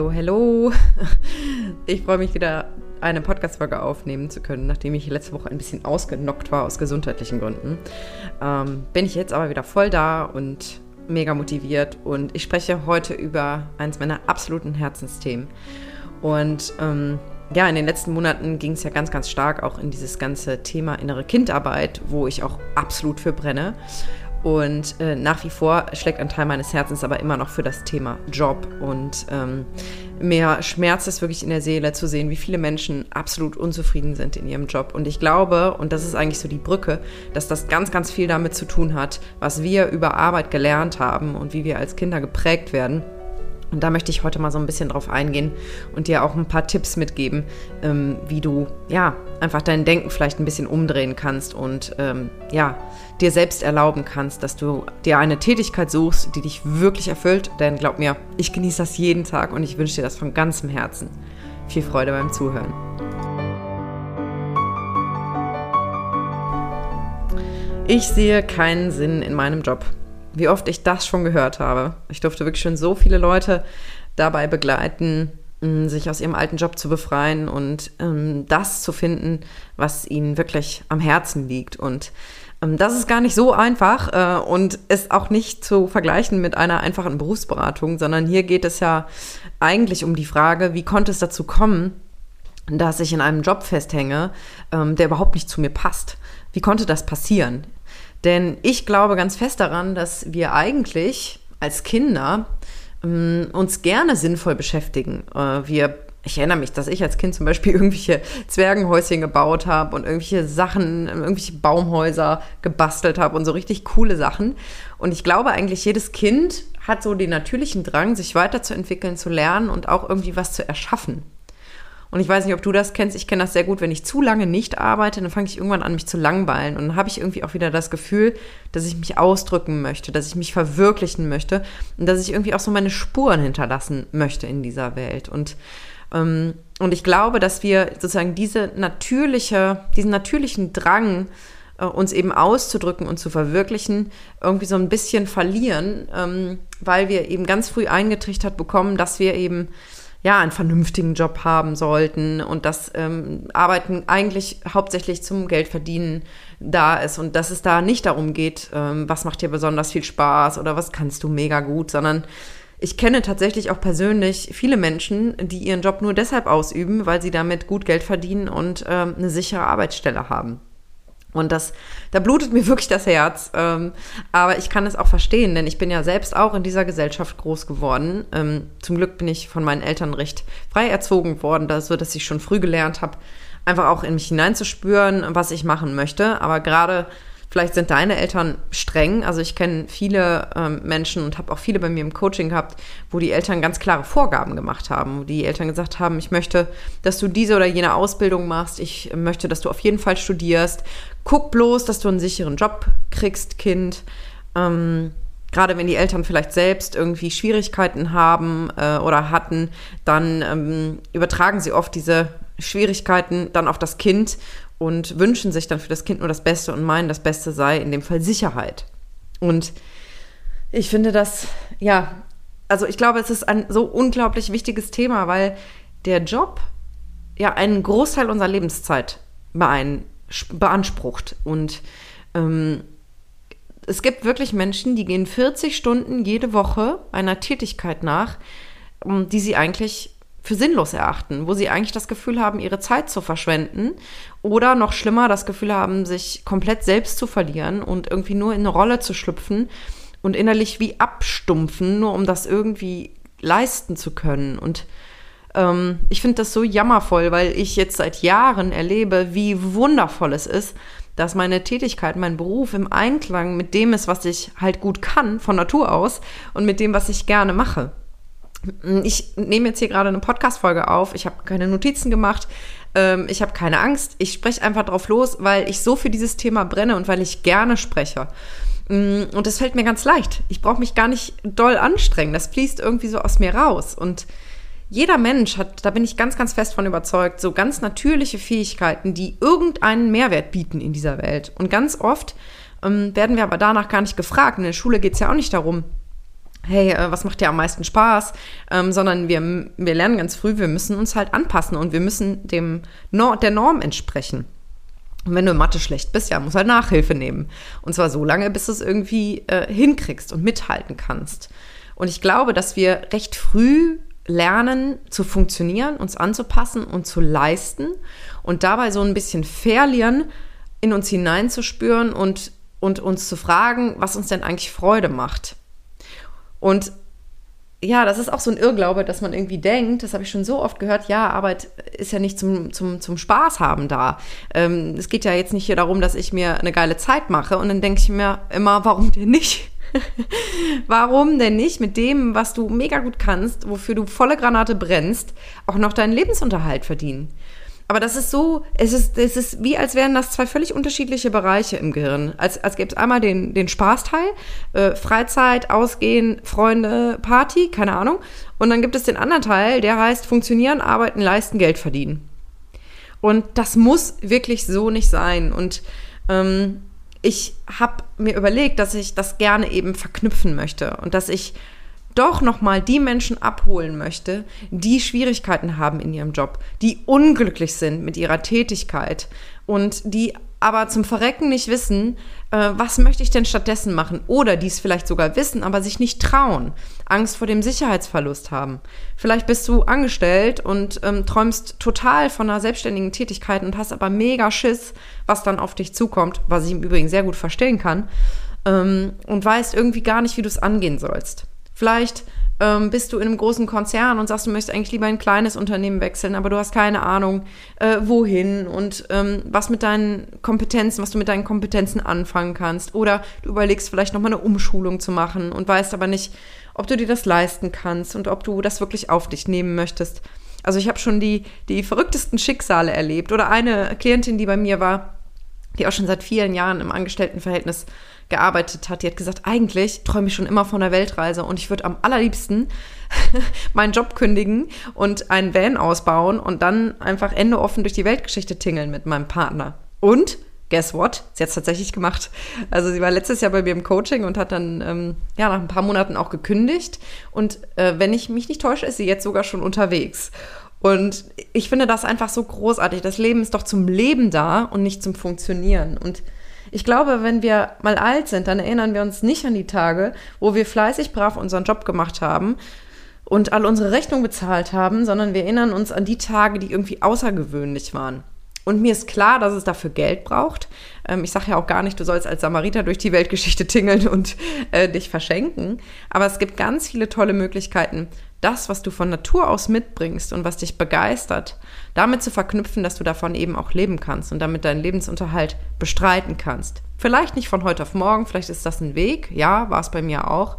Hallo, hallo. Ich freue mich wieder, eine Podcast-Folge aufnehmen zu können, nachdem ich letzte Woche ein bisschen ausgenockt war aus gesundheitlichen Gründen. Ähm, bin ich jetzt aber wieder voll da und mega motiviert und ich spreche heute über eines meiner absoluten Herzensthemen. Und ähm, ja, in den letzten Monaten ging es ja ganz, ganz stark auch in dieses ganze Thema innere Kindarbeit, wo ich auch absolut für brenne. Und äh, nach wie vor schlägt ein Teil meines Herzens aber immer noch für das Thema Job. Und ähm, mir schmerzt es wirklich in der Seele zu sehen, wie viele Menschen absolut unzufrieden sind in ihrem Job. Und ich glaube, und das ist eigentlich so die Brücke, dass das ganz, ganz viel damit zu tun hat, was wir über Arbeit gelernt haben und wie wir als Kinder geprägt werden. Und da möchte ich heute mal so ein bisschen drauf eingehen und dir auch ein paar Tipps mitgeben, ähm, wie du ja einfach dein Denken vielleicht ein bisschen umdrehen kannst und ähm, ja dir selbst erlauben kannst, dass du dir eine Tätigkeit suchst, die dich wirklich erfüllt. Denn glaub mir, ich genieße das jeden Tag und ich wünsche dir das von ganzem Herzen. Viel Freude beim Zuhören. Ich sehe keinen Sinn in meinem Job wie oft ich das schon gehört habe. Ich durfte wirklich schon so viele Leute dabei begleiten, mm, sich aus ihrem alten Job zu befreien und ähm, das zu finden, was ihnen wirklich am Herzen liegt. Und ähm, das ist gar nicht so einfach äh, und ist auch nicht zu vergleichen mit einer einfachen Berufsberatung, sondern hier geht es ja eigentlich um die Frage, wie konnte es dazu kommen, dass ich in einem Job festhänge, ähm, der überhaupt nicht zu mir passt. Wie konnte das passieren? Denn ich glaube ganz fest daran, dass wir eigentlich als Kinder ähm, uns gerne sinnvoll beschäftigen. Äh, wir ich erinnere mich, dass ich als Kind zum Beispiel irgendwelche Zwergenhäuschen gebaut habe und irgendwelche Sachen, irgendwelche Baumhäuser gebastelt habe und so richtig coole Sachen. Und ich glaube eigentlich, jedes Kind hat so den natürlichen Drang, sich weiterzuentwickeln, zu lernen und auch irgendwie was zu erschaffen. Und ich weiß nicht, ob du das kennst. Ich kenne das sehr gut. Wenn ich zu lange nicht arbeite, dann fange ich irgendwann an, mich zu langweilen. Und dann habe ich irgendwie auch wieder das Gefühl, dass ich mich ausdrücken möchte, dass ich mich verwirklichen möchte und dass ich irgendwie auch so meine Spuren hinterlassen möchte in dieser Welt. Und, ähm, und ich glaube, dass wir sozusagen diese natürliche, diesen natürlichen Drang, äh, uns eben auszudrücken und zu verwirklichen, irgendwie so ein bisschen verlieren, ähm, weil wir eben ganz früh eingetrichtert bekommen, dass wir eben ja, einen vernünftigen Job haben sollten und dass ähm, Arbeiten eigentlich hauptsächlich zum Geldverdienen da ist und dass es da nicht darum geht, ähm, was macht dir besonders viel Spaß oder was kannst du mega gut, sondern ich kenne tatsächlich auch persönlich viele Menschen, die ihren Job nur deshalb ausüben, weil sie damit gut Geld verdienen und ähm, eine sichere Arbeitsstelle haben. Und das, da blutet mir wirklich das Herz. Ähm, aber ich kann es auch verstehen, denn ich bin ja selbst auch in dieser Gesellschaft groß geworden. Ähm, zum Glück bin ich von meinen Eltern recht frei erzogen worden, so dass ich schon früh gelernt habe, einfach auch in mich hineinzuspüren, was ich machen möchte. Aber gerade Vielleicht sind deine Eltern streng. Also ich kenne viele ähm, Menschen und habe auch viele bei mir im Coaching gehabt, wo die Eltern ganz klare Vorgaben gemacht haben, wo die Eltern gesagt haben, ich möchte, dass du diese oder jene Ausbildung machst, ich möchte, dass du auf jeden Fall studierst. Guck bloß, dass du einen sicheren Job kriegst, Kind. Ähm, gerade wenn die Eltern vielleicht selbst irgendwie Schwierigkeiten haben äh, oder hatten, dann ähm, übertragen sie oft diese Schwierigkeiten dann auf das Kind und wünschen sich dann für das Kind nur das Beste und meinen, das Beste sei in dem Fall Sicherheit. Und ich finde das, ja, also ich glaube, es ist ein so unglaublich wichtiges Thema, weil der Job ja einen Großteil unserer Lebenszeit beansprucht. Und ähm, es gibt wirklich Menschen, die gehen 40 Stunden jede Woche einer Tätigkeit nach, die sie eigentlich für sinnlos erachten, wo sie eigentlich das Gefühl haben, ihre Zeit zu verschwenden oder noch schlimmer das Gefühl haben, sich komplett selbst zu verlieren und irgendwie nur in eine Rolle zu schlüpfen und innerlich wie abstumpfen, nur um das irgendwie leisten zu können. Und ähm, ich finde das so jammervoll, weil ich jetzt seit Jahren erlebe, wie wundervoll es ist, dass meine Tätigkeit, mein Beruf im Einklang mit dem ist, was ich halt gut kann von Natur aus und mit dem, was ich gerne mache. Ich nehme jetzt hier gerade eine Podcast-Folge auf. Ich habe keine Notizen gemacht. Ähm, ich habe keine Angst. Ich spreche einfach drauf los, weil ich so für dieses Thema brenne und weil ich gerne spreche. Mm, und das fällt mir ganz leicht. Ich brauche mich gar nicht doll anstrengen. Das fließt irgendwie so aus mir raus. Und jeder Mensch hat, da bin ich ganz, ganz fest von überzeugt, so ganz natürliche Fähigkeiten, die irgendeinen Mehrwert bieten in dieser Welt. Und ganz oft ähm, werden wir aber danach gar nicht gefragt. In der Schule geht es ja auch nicht darum, hey, äh, was macht dir am meisten Spaß, ähm, sondern wir, wir lernen ganz früh, wir müssen uns halt anpassen und wir müssen dem der Norm entsprechen. Und wenn du in Mathe schlecht bist, ja, musst halt Nachhilfe nehmen. Und zwar so lange, bis du es irgendwie äh, hinkriegst und mithalten kannst. Und ich glaube, dass wir recht früh lernen zu funktionieren, uns anzupassen und zu leisten und dabei so ein bisschen verlieren, in uns hineinzuspüren und, und uns zu fragen, was uns denn eigentlich Freude macht. Und ja, das ist auch so ein Irrglaube, dass man irgendwie denkt, das habe ich schon so oft gehört, ja, Arbeit ist ja nicht zum, zum, zum Spaß haben da. Ähm, es geht ja jetzt nicht hier darum, dass ich mir eine geile Zeit mache. Und dann denke ich mir immer, warum denn nicht? warum denn nicht mit dem, was du mega gut kannst, wofür du volle Granate brennst, auch noch deinen Lebensunterhalt verdienen? Aber das ist so, es ist, es ist wie, als wären das zwei völlig unterschiedliche Bereiche im Gehirn. Als, als gäbe es einmal den, den Spaßteil, äh, Freizeit, Ausgehen, Freunde, Party, keine Ahnung. Und dann gibt es den anderen Teil, der heißt funktionieren, arbeiten, leisten, Geld verdienen. Und das muss wirklich so nicht sein. Und ähm, ich habe mir überlegt, dass ich das gerne eben verknüpfen möchte und dass ich doch nochmal die Menschen abholen möchte, die Schwierigkeiten haben in ihrem Job, die unglücklich sind mit ihrer Tätigkeit und die aber zum Verrecken nicht wissen, äh, was möchte ich denn stattdessen machen? Oder die es vielleicht sogar wissen, aber sich nicht trauen, Angst vor dem Sicherheitsverlust haben. Vielleicht bist du angestellt und ähm, träumst total von einer selbstständigen Tätigkeit und hast aber mega Schiss, was dann auf dich zukommt, was ich im Übrigen sehr gut verstehen kann, ähm, und weißt irgendwie gar nicht, wie du es angehen sollst. Vielleicht ähm, bist du in einem großen Konzern und sagst, du möchtest eigentlich lieber ein kleines Unternehmen wechseln, aber du hast keine Ahnung, äh, wohin und ähm, was mit deinen Kompetenzen, was du mit deinen Kompetenzen anfangen kannst. Oder du überlegst vielleicht nochmal eine Umschulung zu machen und weißt aber nicht, ob du dir das leisten kannst und ob du das wirklich auf dich nehmen möchtest. Also ich habe schon die, die verrücktesten Schicksale erlebt. Oder eine Klientin, die bei mir war, die auch schon seit vielen Jahren im Angestelltenverhältnis gearbeitet hat, die hat gesagt, eigentlich träume ich schon immer von einer Weltreise und ich würde am allerliebsten meinen Job kündigen und einen Van ausbauen und dann einfach Ende offen durch die Weltgeschichte tingeln mit meinem Partner. Und guess what? Sie hat es tatsächlich gemacht. Also sie war letztes Jahr bei mir im Coaching und hat dann ähm, ja nach ein paar Monaten auch gekündigt. Und äh, wenn ich mich nicht täusche, ist sie jetzt sogar schon unterwegs. Und ich finde das einfach so großartig. Das Leben ist doch zum Leben da und nicht zum Funktionieren. Und ich glaube, wenn wir mal alt sind, dann erinnern wir uns nicht an die Tage, wo wir fleißig brav unseren Job gemacht haben und all unsere Rechnungen bezahlt haben, sondern wir erinnern uns an die Tage, die irgendwie außergewöhnlich waren. Und mir ist klar, dass es dafür Geld braucht. Ähm, ich sage ja auch gar nicht, du sollst als Samariter durch die Weltgeschichte tingeln und äh, dich verschenken. Aber es gibt ganz viele tolle Möglichkeiten, das, was du von Natur aus mitbringst und was dich begeistert, damit zu verknüpfen, dass du davon eben auch leben kannst und damit deinen Lebensunterhalt bestreiten kannst. Vielleicht nicht von heute auf morgen, vielleicht ist das ein Weg, ja, war es bei mir auch.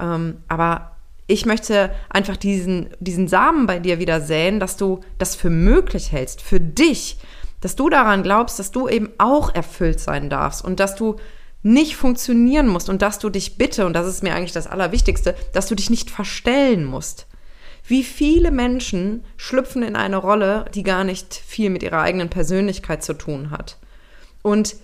Ähm, aber ich möchte einfach diesen, diesen Samen bei dir wieder säen, dass du das für möglich hältst, für dich, dass du daran glaubst, dass du eben auch erfüllt sein darfst und dass du nicht funktionieren musst und dass du dich bitte, und das ist mir eigentlich das Allerwichtigste, dass du dich nicht verstellen musst. Wie viele Menschen schlüpfen in eine Rolle, die gar nicht viel mit ihrer eigenen Persönlichkeit zu tun hat. Und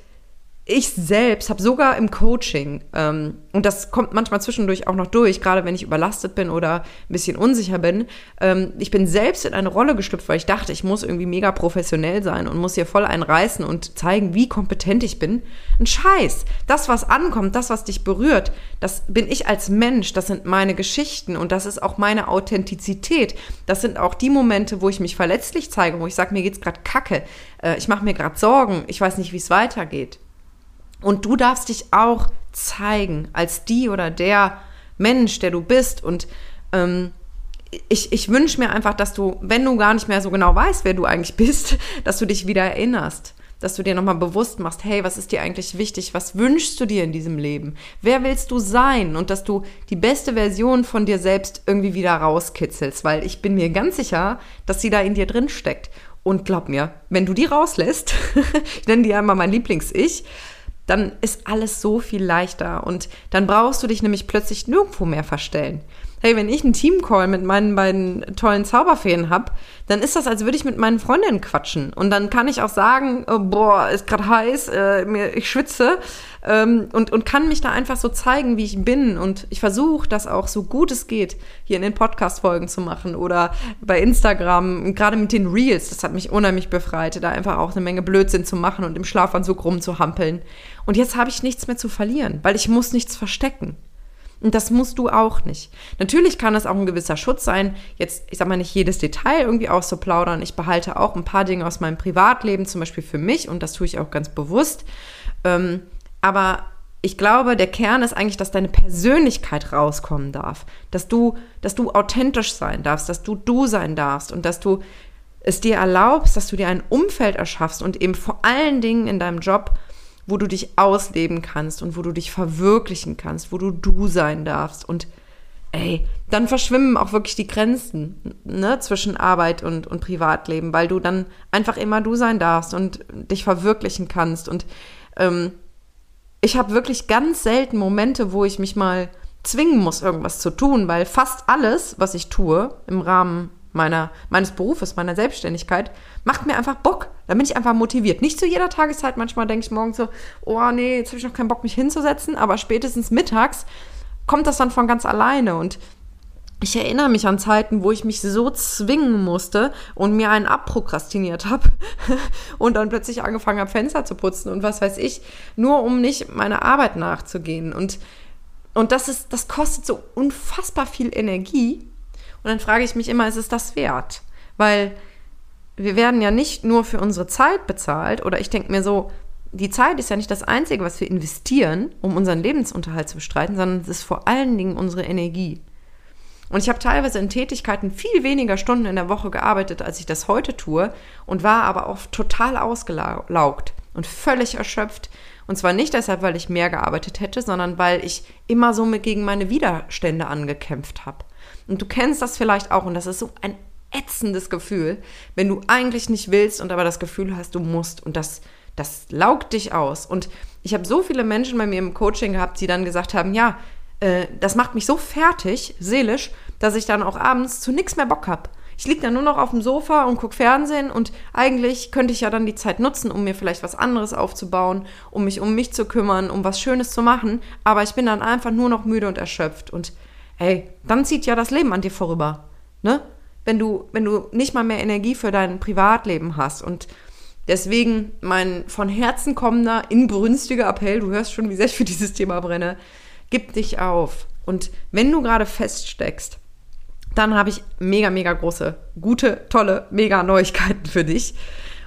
ich selbst habe sogar im Coaching, ähm, und das kommt manchmal zwischendurch auch noch durch, gerade wenn ich überlastet bin oder ein bisschen unsicher bin, ähm, ich bin selbst in eine Rolle geschlüpft, weil ich dachte, ich muss irgendwie mega professionell sein und muss hier voll einreißen und zeigen, wie kompetent ich bin. Ein Scheiß. Das, was ankommt, das, was dich berührt, das bin ich als Mensch, das sind meine Geschichten und das ist auch meine Authentizität. Das sind auch die Momente, wo ich mich verletzlich zeige, wo ich sage, mir geht's gerade kacke, äh, ich mache mir gerade Sorgen, ich weiß nicht, wie es weitergeht. Und du darfst dich auch zeigen als die oder der Mensch, der du bist. Und ähm, ich, ich wünsche mir einfach, dass du, wenn du gar nicht mehr so genau weißt, wer du eigentlich bist, dass du dich wieder erinnerst. Dass du dir nochmal bewusst machst, hey, was ist dir eigentlich wichtig? Was wünschst du dir in diesem Leben? Wer willst du sein? Und dass du die beste Version von dir selbst irgendwie wieder rauskitzelst, weil ich bin mir ganz sicher, dass sie da in dir drin steckt. Und glaub mir, wenn du die rauslässt, ich nenne die immer mein Lieblings-Ich, dann ist alles so viel leichter und dann brauchst du dich nämlich plötzlich nirgendwo mehr verstellen. Hey, wenn ich einen Teamcall mit meinen beiden tollen Zauberfeen habe, dann ist das, als würde ich mit meinen Freundinnen quatschen. Und dann kann ich auch sagen, oh, boah, ist gerade heiß, äh, mir, ich schwitze ähm, und, und kann mich da einfach so zeigen, wie ich bin. Und ich versuche das auch so gut es geht, hier in den Podcast-Folgen zu machen oder bei Instagram, gerade mit den Reels. Das hat mich unheimlich befreit, da einfach auch eine Menge Blödsinn zu machen und im Schlafanzug rumzuhampeln. Und jetzt habe ich nichts mehr zu verlieren, weil ich muss nichts verstecken. Und das musst du auch nicht. Natürlich kann es auch ein gewisser Schutz sein, jetzt, ich sag mal, nicht jedes Detail irgendwie auszuplaudern. Ich behalte auch ein paar Dinge aus meinem Privatleben, zum Beispiel für mich, und das tue ich auch ganz bewusst. Ähm, aber ich glaube, der Kern ist eigentlich, dass deine Persönlichkeit rauskommen darf, dass du, dass du authentisch sein darfst, dass du du sein darfst und dass du es dir erlaubst, dass du dir ein Umfeld erschaffst und eben vor allen Dingen in deinem Job wo du dich ausleben kannst und wo du dich verwirklichen kannst, wo du du sein darfst. Und ey, dann verschwimmen auch wirklich die Grenzen ne, zwischen Arbeit und, und Privatleben, weil du dann einfach immer du sein darfst und dich verwirklichen kannst. Und ähm, ich habe wirklich ganz selten Momente, wo ich mich mal zwingen muss, irgendwas zu tun, weil fast alles, was ich tue im Rahmen meiner, meines Berufes, meiner Selbstständigkeit, macht mir einfach Bock. Da bin ich einfach motiviert. Nicht zu jeder Tageszeit. Manchmal denke ich morgens so, oh nee, jetzt habe ich noch keinen Bock, mich hinzusetzen. Aber spätestens mittags kommt das dann von ganz alleine. Und ich erinnere mich an Zeiten, wo ich mich so zwingen musste und mir einen abprokrastiniert habe und dann plötzlich angefangen habe, Fenster zu putzen und was weiß ich, nur um nicht meiner Arbeit nachzugehen. Und, und das ist, das kostet so unfassbar viel Energie. Und dann frage ich mich immer, ist es das wert? Weil wir werden ja nicht nur für unsere Zeit bezahlt, oder ich denke mir so, die Zeit ist ja nicht das Einzige, was wir investieren, um unseren Lebensunterhalt zu bestreiten, sondern es ist vor allen Dingen unsere Energie. Und ich habe teilweise in Tätigkeiten viel weniger Stunden in der Woche gearbeitet, als ich das heute tue, und war aber auch total ausgelaugt und völlig erschöpft. Und zwar nicht deshalb, weil ich mehr gearbeitet hätte, sondern weil ich immer so mit gegen meine Widerstände angekämpft habe. Und du kennst das vielleicht auch und das ist so ein ätzendes Gefühl, wenn du eigentlich nicht willst und aber das Gefühl hast, du musst und das, das laugt dich aus. Und ich habe so viele Menschen bei mir im Coaching gehabt, die dann gesagt haben, ja, äh, das macht mich so fertig, seelisch, dass ich dann auch abends zu nichts mehr Bock habe. Ich liege dann nur noch auf dem Sofa und gucke Fernsehen und eigentlich könnte ich ja dann die Zeit nutzen, um mir vielleicht was anderes aufzubauen, um mich um mich zu kümmern, um was Schönes zu machen, aber ich bin dann einfach nur noch müde und erschöpft und hey, dann zieht ja das Leben an dir vorüber, ne? Wenn du, wenn du nicht mal mehr Energie für dein Privatleben hast und deswegen mein von Herzen kommender, inbrünstiger Appell, du hörst schon, wie sehr ich für dieses Thema brenne, gib dich auf. Und wenn du gerade feststeckst, dann habe ich mega, mega große, gute, tolle, mega Neuigkeiten für dich.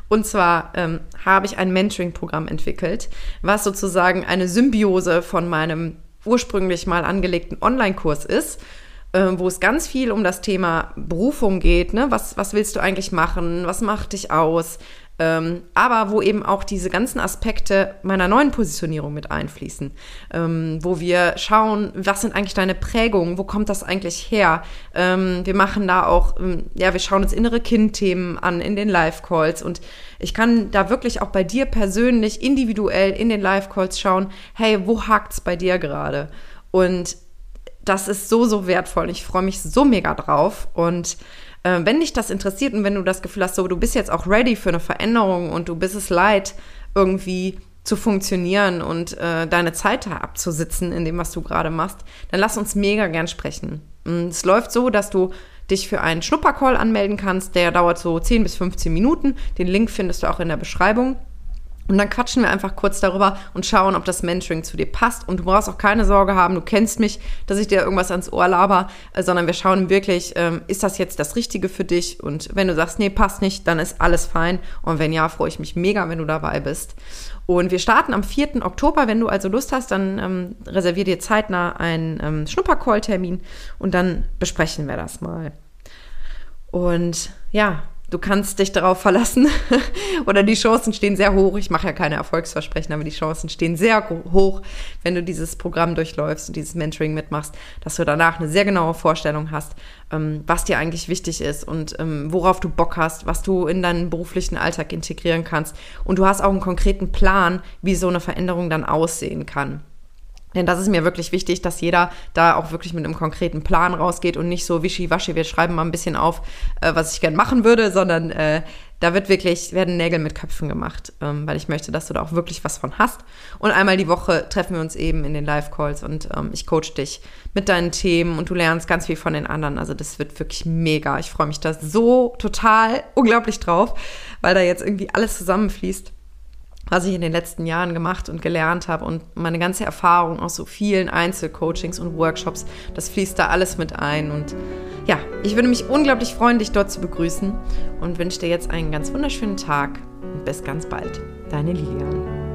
Und zwar ähm, habe ich ein Mentoring-Programm entwickelt, was sozusagen eine Symbiose von meinem ursprünglich mal angelegten Online-Kurs ist, wo es ganz viel um das Thema Berufung geht. Ne? Was, was willst du eigentlich machen? Was macht dich aus? Ähm, aber wo eben auch diese ganzen Aspekte meiner neuen Positionierung mit einfließen, ähm, wo wir schauen, was sind eigentlich deine Prägungen, wo kommt das eigentlich her? Ähm, wir machen da auch, ähm, ja, wir schauen uns innere Kindthemen an in den Live-Calls und ich kann da wirklich auch bei dir persönlich individuell in den Live-Calls schauen, hey, wo hakt's bei dir gerade? Und das ist so, so wertvoll. Ich freue mich so mega drauf und äh, wenn dich das interessiert und wenn du das Gefühl hast, so du bist jetzt auch ready für eine Veränderung und du bist es leid, irgendwie zu funktionieren und äh, deine Zeit abzusitzen in dem, was du gerade machst, dann lass uns mega gern sprechen. Und es läuft so, dass du dich für einen Schnuppercall anmelden kannst. Der dauert so 10 bis 15 Minuten. Den Link findest du auch in der Beschreibung. Und dann quatschen wir einfach kurz darüber und schauen, ob das Mentoring zu dir passt. Und du brauchst auch keine Sorge haben, du kennst mich, dass ich dir irgendwas ans Ohr laber, äh, sondern wir schauen wirklich, ähm, ist das jetzt das Richtige für dich? Und wenn du sagst, nee, passt nicht, dann ist alles fein. Und wenn ja, freue ich mich mega, wenn du dabei bist. Und wir starten am 4. Oktober. Wenn du also Lust hast, dann ähm, reservier dir zeitnah einen ähm, Schnuppercall-Termin und dann besprechen wir das mal. Und ja, du kannst dich darauf verlassen oder die Chancen stehen sehr hoch. Ich mache ja keine Erfolgsversprechen, aber die Chancen stehen sehr hoch, wenn du dieses Programm durchläufst und dieses Mentoring mitmachst, dass du danach eine sehr genaue Vorstellung hast, ähm, was dir eigentlich wichtig ist und ähm, worauf du Bock hast, was du in deinen beruflichen Alltag integrieren kannst. Und du hast auch einen konkreten Plan, wie so eine Veränderung dann aussehen kann. Denn das ist mir wirklich wichtig, dass jeder da auch wirklich mit einem konkreten Plan rausgeht und nicht so wischiwaschi, wir schreiben mal ein bisschen auf, äh, was ich gern machen würde, sondern äh, da wird wirklich, werden Nägel mit Köpfen gemacht, ähm, weil ich möchte, dass du da auch wirklich was von hast. Und einmal die Woche treffen wir uns eben in den Live-Calls und ähm, ich coach dich mit deinen Themen und du lernst ganz viel von den anderen. Also das wird wirklich mega. Ich freue mich da so total unglaublich drauf, weil da jetzt irgendwie alles zusammenfließt was ich in den letzten Jahren gemacht und gelernt habe und meine ganze Erfahrung aus so vielen Einzelcoachings und Workshops, das fließt da alles mit ein. Und ja, ich würde mich unglaublich freuen, dich dort zu begrüßen und wünsche dir jetzt einen ganz wunderschönen Tag und bis ganz bald. Deine Lilian.